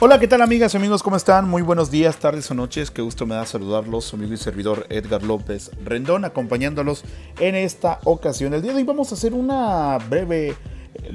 Hola, ¿qué tal amigas y amigos? ¿Cómo están? Muy buenos días, tardes o noches. Qué gusto me da saludarlos. Su amigo y servidor Edgar López Rendón, acompañándolos en esta ocasión. El día de hoy vamos a hacer una breve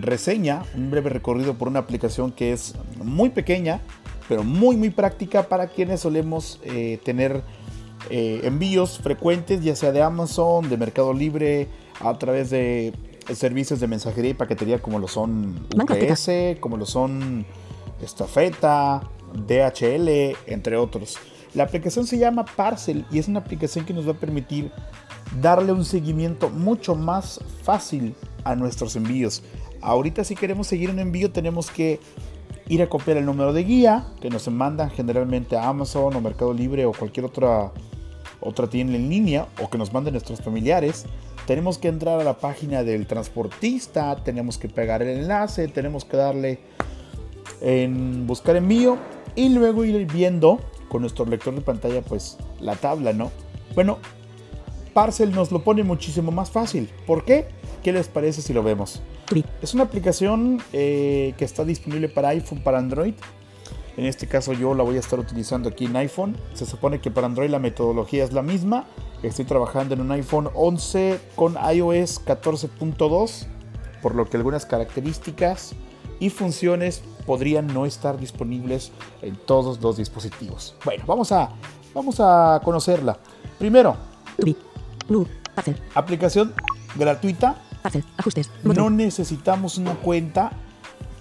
reseña, un breve recorrido por una aplicación que es muy pequeña, pero muy, muy práctica para quienes solemos eh, tener eh, envíos frecuentes, ya sea de Amazon, de Mercado Libre, a través de servicios de mensajería y paquetería como lo son UPS, como lo son Estafeta, DHL, entre otros. La aplicación se llama Parcel y es una aplicación que nos va a permitir darle un seguimiento mucho más fácil a nuestros envíos. Ahorita si queremos seguir un envío tenemos que ir a copiar el número de guía que nos mandan generalmente a Amazon o Mercado Libre o cualquier otra, otra tienda en línea o que nos manden nuestros familiares. Tenemos que entrar a la página del transportista, tenemos que pegar el enlace, tenemos que darle en buscar envío y luego ir viendo con nuestro lector de pantalla pues la tabla, ¿no? Bueno, Parcel nos lo pone muchísimo más fácil. ¿Por qué? ¿Qué les parece si lo vemos? Es una aplicación eh, que está disponible para iPhone, para Android. En este caso yo la voy a estar utilizando aquí en iPhone. Se supone que para Android la metodología es la misma. Estoy trabajando en un iPhone 11 con iOS 14.2, por lo que algunas características y funciones podrían no estar disponibles en todos los dispositivos. Bueno, vamos a, vamos a conocerla. Primero, aplicación gratuita. ajustes. No necesitamos una cuenta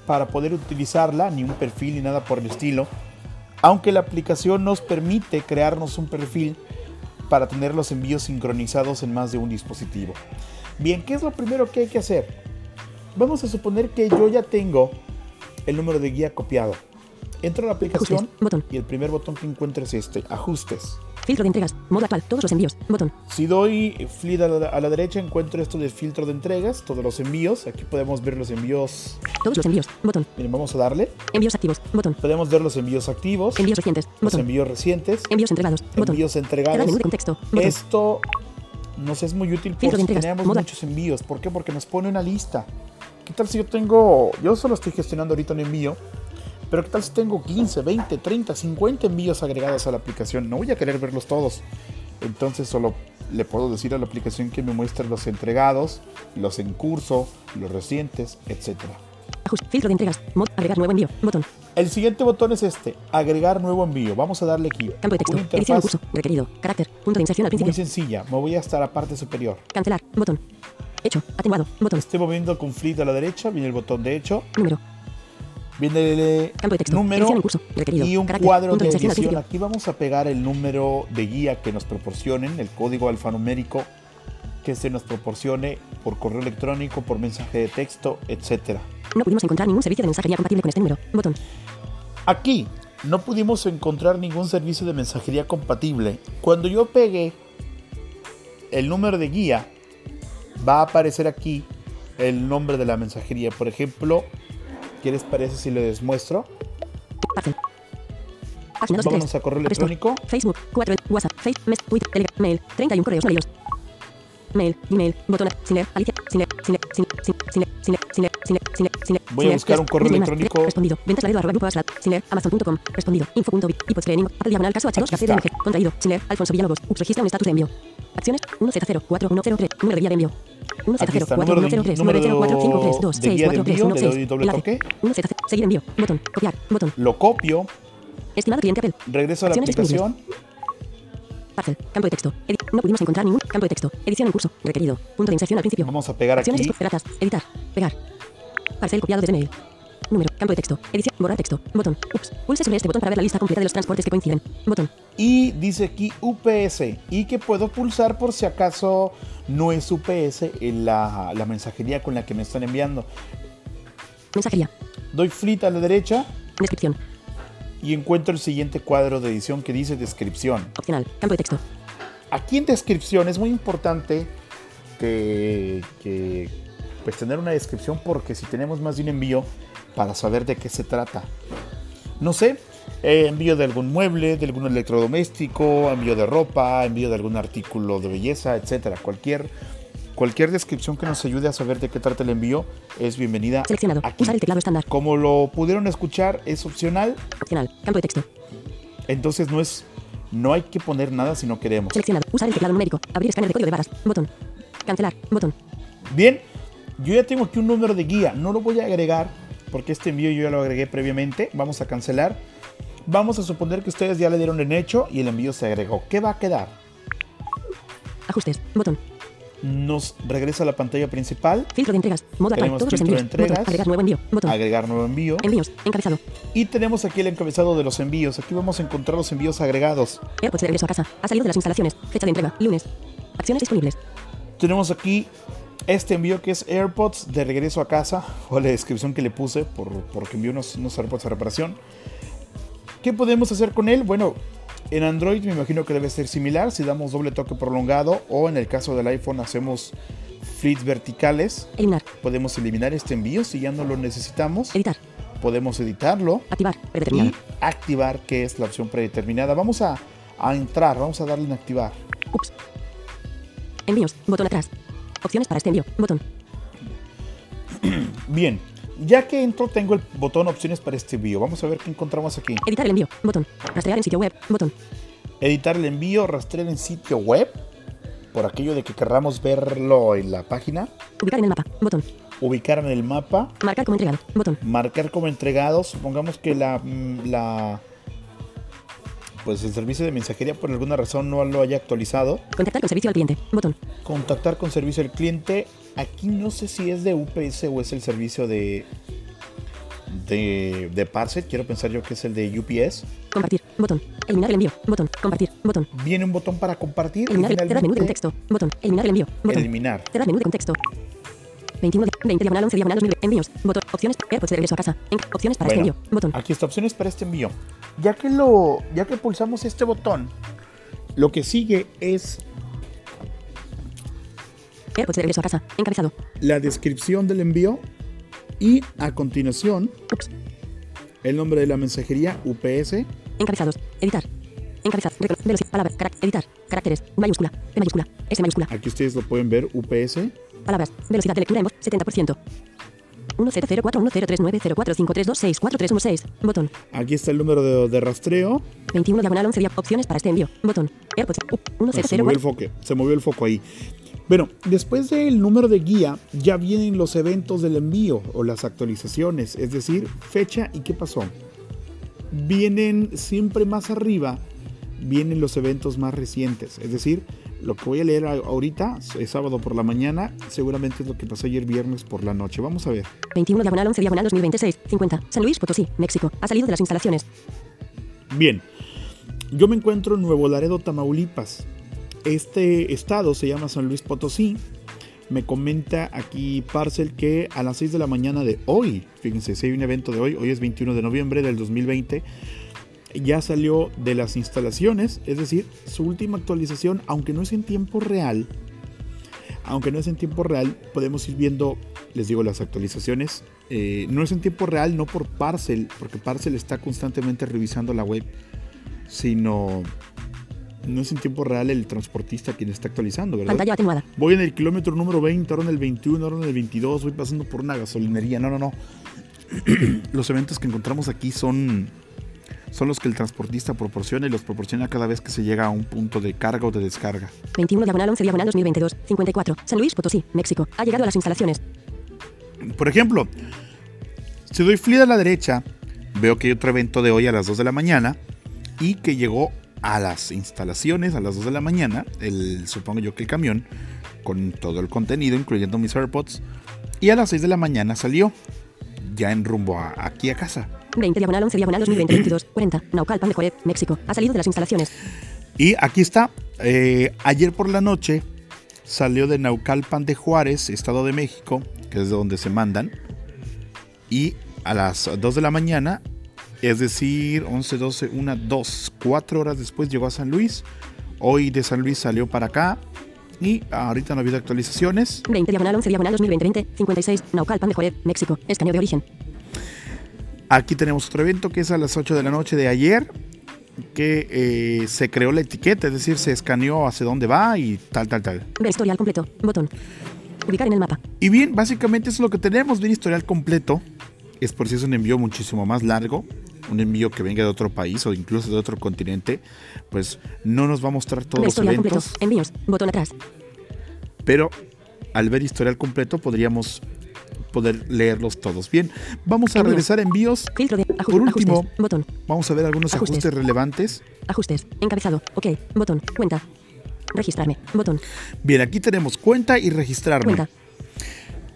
para poder utilizarla, ni un perfil ni nada por el estilo. Aunque la aplicación nos permite crearnos un perfil para tener los envíos sincronizados en más de un dispositivo. Bien, ¿qué es lo primero que hay que hacer? Vamos a suponer que yo ya tengo el número de guía copiado. Entro a la aplicación y el primer botón que encuentro es este, ajustes. Filtro de entregas, modo actual, todos los envíos, botón. Si doy flick a la, derecha encuentro esto de filtro de entregas, todos los envíos. Aquí podemos ver los envíos. Todos los envíos, botón. Miren, vamos a darle. Envíos activos, botón. Podemos ver los envíos activos. Envíos recientes, Los envíos recientes. Envíos entregados, botón. Envíos entregados. de contexto, Esto nos es muy útil porque tenemos muchos envíos. ¿Por qué? Porque nos pone una lista. ¿Qué tal si yo tengo, yo solo estoy gestionando ahorita un envío, pero qué tal si tengo 15, 20, 30, 50 envíos agregados a la aplicación? No voy a querer verlos todos. Entonces solo le puedo decir a la aplicación que me muestre los entregados, los en curso, los recientes, etc. filtro de entregas, mod, agregar nuevo envío, botón. El siguiente botón es este, agregar nuevo envío. Vamos a darle aquí. Campo de texto, edición en curso, requerido, carácter, punto de inserción al principio. Muy sencilla, me voy hasta la parte superior. Cancelar, botón. Hecho. Atenuado. Botón. Estoy moviendo con flit a la derecha. Viene el botón de hecho. Número. Viene el Campo de texto. número curso. y un cuadro de edición. Aquí vamos a pegar el número de guía que nos proporcionen, el código alfanumérico que se nos proporcione por correo electrónico, por mensaje de texto, etc. No pudimos encontrar ningún servicio de mensajería compatible con este número. Botón. Aquí no pudimos encontrar ningún servicio de mensajería compatible. Cuando yo pegué el número de guía va a aparecer aquí el nombre de la mensajería. Por ejemplo, ¿qué les parece si les muestro? Vamos a correo electrónico. Facebook, 4, WhatsApp, Facebook, Twitter, Telegram, Mail, 31 correos no Mail, email, botón, leer, Alicia, leer, sin leer, sin leer, sin leer, sin leer, Voy a buscar un correo electrónico. Respondido. Ventas laredo arroba grupo aslat, leer, amazon.com. Respondido. Info.bit. Ipods training. Apple diagonal caso H2 café DMG. Contraído. Leer. Alfonso Villalobos. Ups registra un estatus de envío. Acciones 1Z04103. Número de guía de envío. 1Z04103. 90453264316. 1Z0. Seguir envío. Botón. Copiar. Botón. Lo copio. Estimado cliente Apple. Regreso a la aplicación. Parcel. Campo de texto. no pudimos encontrar ningún campo de texto. Edición en curso. Requerido. Punto de inserción al principio. Vamos a pegar Acciones aquí. Editar. Pegar. Parcel copiado desde mail. Número. Campo de texto. Edición. Borrar texto. Botón. Ups. Pulse sobre este botón para ver la lista completa de los transportes que coinciden. Botón. Y dice aquí UPS. Y que puedo pulsar por si acaso no es UPS la, la mensajería con la que me están enviando. Mensajería. Doy flit a la derecha. Descripción. Y encuentro el siguiente cuadro de edición que dice descripción. Opcional. Campo de texto. Aquí en descripción es muy importante que, que pues tener una descripción porque si tenemos más de un envío para saber de qué se trata. No sé, eh, envío de algún mueble, de algún electrodoméstico, envío de ropa, envío de algún artículo de belleza, etcétera. Cualquier Cualquier descripción que nos ayude a saber de qué trata el envío es bienvenida. Seleccionado. Aquí. Usar el teclado estándar. Como lo pudieron escuchar, es opcional. Opcional. Campo de texto. Entonces no es. No hay que poner nada si no queremos. Seleccionado. Usar el teclado numérico. Abrir escáner de código de barras. Botón. Cancelar. Botón. Bien. Yo ya tengo aquí un número de guía. No lo voy a agregar porque este envío yo ya lo agregué previamente. Vamos a cancelar. Vamos a suponer que ustedes ya le dieron en hecho y el envío se agregó. ¿Qué va a quedar? Ajustes. Botón. Nos regresa a la pantalla principal. Filtro de entregas. Modo. Tenemos Todos los filtro de envíos. Botón. entregas. Agregar nuevo envío. Botón. Agregar nuevo envío. Envíos. Encabezado. Y tenemos aquí el encabezado de los envíos. Aquí vamos a encontrar los envíos agregados. AirPods de regreso a casa. Ha salido de las instalaciones. Fecha de entrega. Lunes. Acciones disponibles. Tenemos aquí este envío que es AirPods de regreso a casa. O la descripción que le puse por, porque envió unos, unos AirPods a reparación. ¿Qué podemos hacer con él? Bueno, en Android me imagino que debe ser similar. Si damos doble toque prolongado o en el caso del iPhone hacemos flits verticales. Eliminar. Podemos eliminar este envío si ya no lo necesitamos. Editar. Podemos editarlo Activar. y Predeterminado. activar, que es la opción predeterminada. Vamos a, a entrar, vamos a darle en activar. Ups. Envíos. Botón atrás. Opciones para este envío. Botón. Bien, ya que entro tengo el botón opciones para este envío. Vamos a ver qué encontramos aquí. Editar el envío. Botón. Rastrear en sitio web. Botón. Editar el envío, rastrear en sitio web. Por aquello de que querramos verlo en la página. Ubicar en el mapa. Botón. Ubicar en el mapa. Marcar como entregado. Botón. Marcar como entregado. Supongamos que la, mm, la pues el servicio de mensajería por alguna razón no lo haya actualizado. Contactar con servicio al cliente. Botón. Contactar con servicio al cliente. Aquí no sé si es de UPS o es el servicio de de, de Parcel. Quiero pensar yo que es el de UPS. Compartir. Botón. Eliminar el envío. Botón. Compartir. Botón. Viene un botón para compartir. Eliminar el, menú de contexto. Botón. Eliminar el envío. Botón. eliminar. Das menú de contexto. 21 de 20 diagonal 11 diagonal 2000 envíos. Botón. Opciones. AirPods de regreso a casa. En- opciones para Bueno, este envío. Botón. Aquí está opciones para este envío. Ya que lo, ya que pulsamos este botón, lo que sigue es AirPods de regreso a casa. Encabezado. la descripción del envío y a continuación Ups. el nombre de la mensajería UPS. Encabezados. Editar. Encabezar. Recono- Velocidad. Palabras. Carac- editar. Caracteres. Mayúscula. P mayúscula. S mayúscula. Aquí ustedes lo pueden ver UPS. Palabras. Velocidad de lectura en voz. 70%. 100410390453264316. Botón. Aquí está el número de, de rastreo. 21 diagonal 11 dia- opciones para este envío. Botón. AirPods. U- No, se movió el 1004. foco. Se movió el foco ahí. Bueno, después del número de guía ya vienen los eventos del envío o las actualizaciones, es decir, fecha y qué pasó. Vienen siempre más arriba, vienen los eventos más recientes, es decir, lo que voy a leer ahorita es sábado por la mañana, seguramente es lo que pasó ayer viernes por la noche. Vamos a ver. 21 diagonal 11 diagonal 2026. 50. San Luis Potosí, México. Ha salido de las instalaciones. Bien, yo me encuentro en Nuevo Laredo, Tamaulipas. Este estado se llama San Luis Potosí. Me comenta aquí Parcel que a las 6 de la mañana de hoy, fíjense, si hay un evento de hoy, hoy es 21 de noviembre del 2020, ya salió de las instalaciones, es decir, su última actualización, aunque no es en tiempo real, aunque no es en tiempo real, podemos ir viendo, les digo, las actualizaciones. Eh, no es en tiempo real, no por Parcel, porque Parcel está constantemente revisando la web, sino no es en tiempo real el transportista quien está actualizando, ¿verdad? Pantalla atenuada. Voy en el kilómetro número 20, ahora en el 21, ahora en el 22, voy pasando por una gasolinería. No, no, no. los eventos que encontramos aquí son, son los que el transportista proporciona y los proporciona cada vez que se llega a un punto de carga o de descarga. 21 diagonal 11 diagonal 2022. 54. San Luis Potosí, México. Ha llegado a las instalaciones. Por ejemplo, si doy flit a la derecha, veo que hay otro evento de hoy a las 2 de la mañana y que llegó a las instalaciones a las 2 de la mañana, el, supongo yo que el camión, con todo el contenido, incluyendo mis AirPods, y a las 6 de la mañana salió, ya en rumbo a- aquí a casa. 20 diagonal 11 diagonal 2020 22. 40. Naucalpan de Joret, México. Ha salido de las instalaciones. Y aquí está, eh, ayer por la noche salió de Naucalpan de Juárez, Estado de México, que es de donde se mandan, y a las 2 de la mañana, es decir, 11, 12, 1, 2, 4 horas después llegó a San Luis. Hoy de San Luis salió para acá y ahorita no ha habido actualizaciones. 20 diagonal 11 diagonal 2020 56. Naucalpan de Joret, México. Escaneo de origen. Aquí tenemos otro evento que es a las 8 de la noche de ayer, que eh, se creó la etiqueta, es decir, se escaneó hacia dónde va y tal, tal, tal. Ver historial completo. Botón. Ubicar en el mapa. Y bien, básicamente eso es lo que tenemos, bien historial completo. Es por si es un envío muchísimo más largo, un envío que venga de otro país o incluso de otro continente, pues no nos va a mostrar todos los completo. eventos, Envíos. Botón atrás. pero al ver historial completo podríamos poder leerlos todos. Bien, vamos a Envíos. regresar a envíos. De Por último, ajustes. Botón. Vamos a ver algunos Ajustes. ajustes relevantes. Ajustes. Encabezado. Ok. Botón. Cuenta. Registrarme. Botón. Bien, aquí tenemos cuenta y registrarme. Cuenta.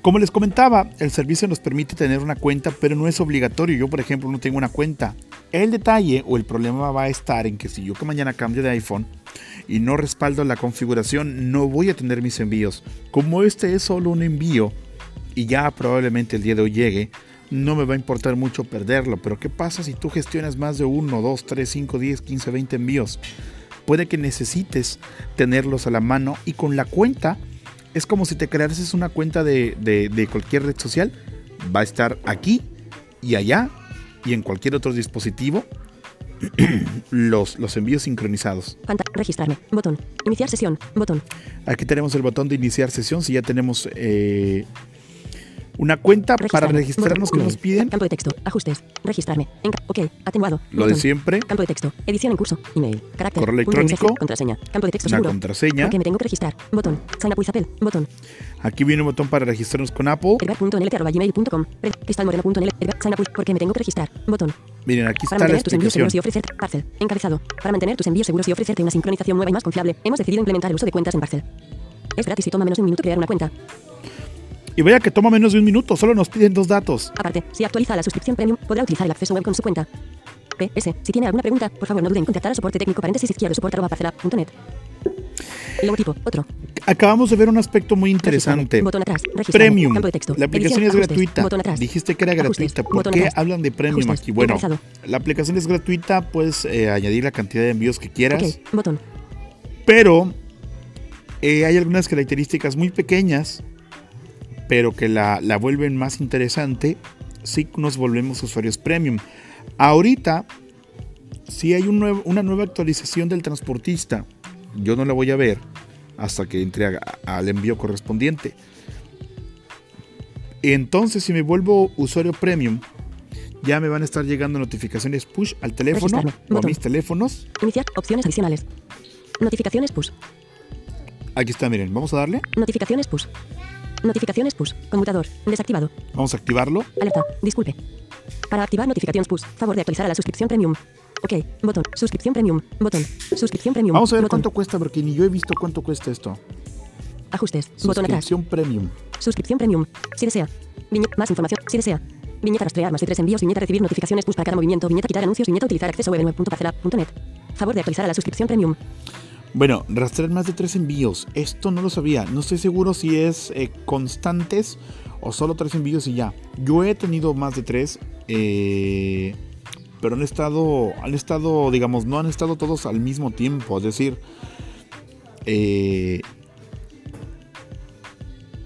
Como les comentaba, el servicio nos permite tener una cuenta, pero no es obligatorio. Yo, por ejemplo, no tengo una cuenta. El detalle o el problema va a estar en que si yo que mañana cambio de iPhone y no respaldo la configuración, no voy a tener mis envíos. Como este es solo un envío y ya probablemente el día de hoy llegue, no me va a importar mucho perderlo. Pero ¿qué pasa si tú gestionas más de 1, 2, 3, 5, 10, 15, 20 envíos? Puede que necesites tenerlos a la mano y con la cuenta es como si te creases una cuenta de, de- de cualquier red social. Va a estar aquí y allá y en cualquier otro dispositivo los, los envíos sincronizados. Registrarme. Botón. Iniciar sesión. Botón. Aquí tenemos el botón de iniciar sesión. Si ya tenemos eh, una cuenta para Registrarme. registrarnos que nos piden, Campo de texto. Ajustes. Registrarme. Enca ok. Atenuado. lo de siempre, Campo de texto. Edición en curso. Email. Carácter. Correo electrónico. mensaje, Contraseña. Campo de texto una seguro. contraseña. Porque me tengo que registrar. Botón. Sign up with Apple. Botón. Aquí viene un botón para registrarnos con Apple. Edgar.nlt.gmail.com Cristalmoreno.nl. Sign up with porque me tengo que registrar. Botón. Miren, aquí Para está la mantener tus envíos seguros y ofrecerte Parcel. Encabezado. Para mantener tus envíos seguros y ofrecerte una sincronización nueva y más confiable, hemos decidido implementar el uso de cuentas en Parcel. Es gratis y toma menos de un minuto crear una cuenta. Y vaya que toma menos de un minuto, solo nos piden dos datos. Aparte, si actualiza la suscripción premium, podrá utilizar el acceso web con su cuenta. PS. Si tiene alguna pregunta, por favor no duden en contactar al soporte técnico paréntesis izquierdo soporte arroba parcela.net. Logotipo. Otro. Acabamos de ver un aspecto muy interesante. Botón atrás. Premium. Campo de texto. La aplicación Edición, es ajustes. gratuita. Botón atrás. Dijiste que era Ajustes. gratuita. ¿Por qué atrás. hablan de premium Ajustes. aquí? Bueno, la aplicación es gratuita, puedes eh, añadir la cantidad de envíos que quieras, Ok. Botón. pero eh, hay algunas características muy pequeñas, pero que la, la vuelven más interesante si nos volvemos usuarios premium. Ahorita, si hay un nuevo- una nueva actualización del transportista, yo no la voy a ver hasta que entre a- al envío correspondiente. Entonces, si me vuelvo usuario premium, ya me van a estar llegando notificaciones push al teléfono o a mis teléfonos. Iniciar. Opciones adicionales. Notificaciones push. Aquí está, miren, vamos a darle, Notificaciones push. Notificaciones push. Conmutador. Desactivado. vamos a activarlo. Alerta. Disculpe. Para activar notificaciones push, favor de actualizar a la suscripción premium. Ok. Botón. Suscripción premium. Botón. Suscripción premium. Vamos a ver Botón. cuánto cuesta, porque ni yo he visto cuánto cuesta esto. Ajustes. Botón atrás. Suscripción premium. Suscripción premium. Si desea. Viñeta. Más información. Si desea. Viñeta rastrear más de tres envíos. Viñeta recibir notificaciones push para cada movimiento. Viñeta quitar anuncios. Viñeta utilizar acceso web en web.parcela.net. Favor de actualizar a la suscripción premium. Bueno, rastrear más de tres envíos. Esto no lo sabía. No estoy seguro si es eh, constantes o solo tres envíos y ya. Yo he tenido más de tres, eh, pero han estado, han estado, digamos, no han estado todos al mismo tiempo. Es decir, eh,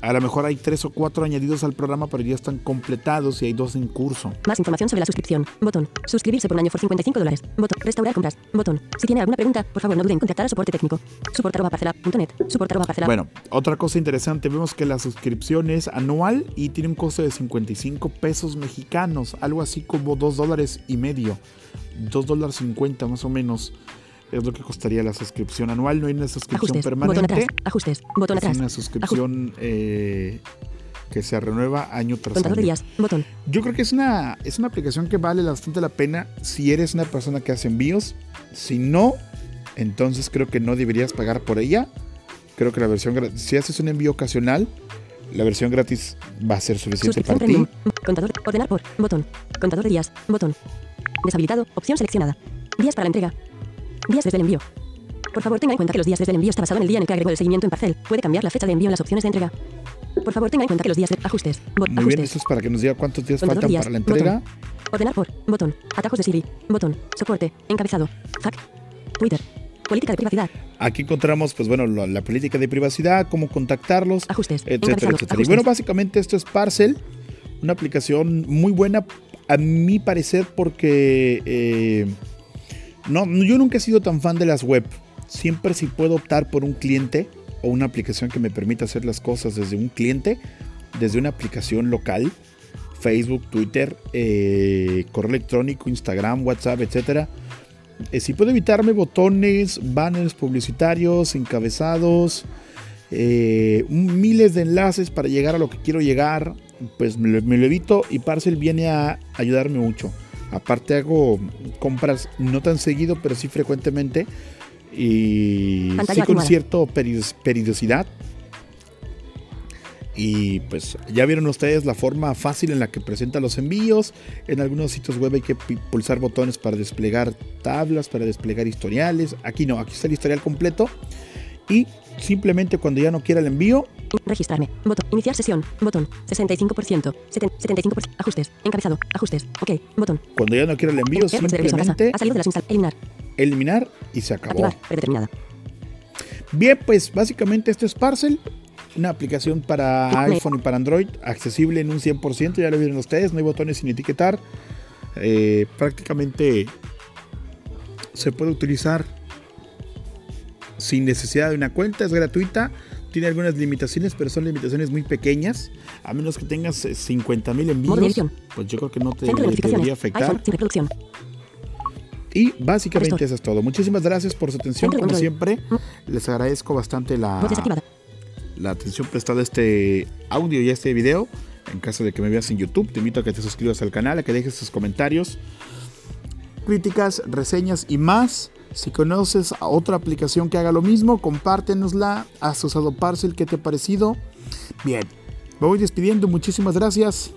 a lo mejor hay tres o cuatro añadidos al programa, pero ya están completados y hay dos en curso. Más información sobre la suscripción. Botón. Suscribirse por un año por 55 dólares. Botón. Restaurar compras. Botón. Si tiene alguna pregunta, por favor no duden en contactar al soporte técnico. Soporte arroba parcela.net. Soporte arroba parcela. Bueno, otra cosa interesante, vemos que la suscripción es anual y tiene un costo de 55 pesos mexicanos, algo así como 2 dólares y medio, 2 dólares 50 más o menos, es lo que costaría la suscripción anual, no hay una suscripción Ajustes. Botón permanente, atrás. Ajustes. Botón es atrás. una suscripción eh, que se renueva año tras Contador de año. días. Botón. Yo creo que es una, es una aplicación que vale bastante la pena si eres una persona que hace envíos. Si no, entonces creo que no deberías pagar por ella. Creo que la versión gra- si haces un envío ocasional, la versión gratis va a ser suficiente para ti. Contador. Ordenar por. Botón. Contador de días. Botón. Deshabilitado. Opción seleccionada. Días para la entrega. Días desde el envío. Por favor, tenga en cuenta que los días desde el envío está basado en el día en el que agregó el seguimiento en parcel. Puede cambiar la fecha de envío en las opciones de entrega. Por favor, tenga en cuenta que los días de ajustes. Bot- Muy bien, esto es para que nos diga cuántos días Contador faltan días. para la entrega. Ordenar por. Botón. Atajos de Siri. Botón. Soporte. Encabezado. FAQ. Twitter. Política de privacidad. Aquí encontramos, pues bueno, la, la política de privacidad, cómo contactarlos, Ajustes. etcétera, etcétera. Y bueno, básicamente esto es Parcel, una aplicación muy buena a mi parecer porque eh, no, yo nunca he sido tan fan de las web. Siempre si puedo optar por un cliente, o una aplicación que me permita hacer las cosas desde un cliente, desde una aplicación local, Facebook, Twitter, eh, correo electrónico, Instagram, WhatsApp, etcétera. Eh, si puedo evitarme botones, banners publicitarios, encabezados, eh, miles de enlaces para llegar a lo que quiero llegar, pues me lo, evito y Parcel viene a ayudarme mucho. Aparte hago compras no tan seguido, pero sí frecuentemente y sí con cierta periodicidad. Y pues ya vieron ustedes la forma fácil en la que presenta los envíos. En algunos sitios web hay que pulsar botones para desplegar tablas, para desplegar historiales. Aquí no, aquí está el historial completo. Y simplemente cuando ya no quiera el envío. Registrarme. Botón. Iniciar sesión. Botón. 65%. 75%. Ajustes. Encabezado. Ajustes. Ok. Botón. Cuando ya no quiera el envío, simplemente. Ha salido de las eliminar. Eliminar y se acabó. Activar. Predeterminada. Bien, pues básicamente esto es Parcel. Una aplicación para iPhone y para Android. Accesible en un 100%. Ya lo vieron ustedes. No hay botones sin etiquetar. Eh, prácticamente se puede utilizar sin necesidad de una cuenta, es gratuita, tiene algunas limitaciones, pero son limitaciones muy pequeñas, a menos que tengas 50 eh, mil envíos, pues yo creo que no te debería afectar. Y básicamente eso es todo. Muchísimas gracias por su atención, como siempre. Les agradezco bastante la, la atención prestada a este audio y a este video. En caso de que me veas en YouTube, te invito a que te suscribas al canal, a que dejes tus comentarios, críticas, reseñas y más. Si conoces a otra aplicación que haga lo mismo, compártenosla. Has usado Parcel, ¿qué te ha parecido? Bien, me voy despidiendo. Muchísimas gracias.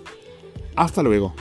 Hasta luego.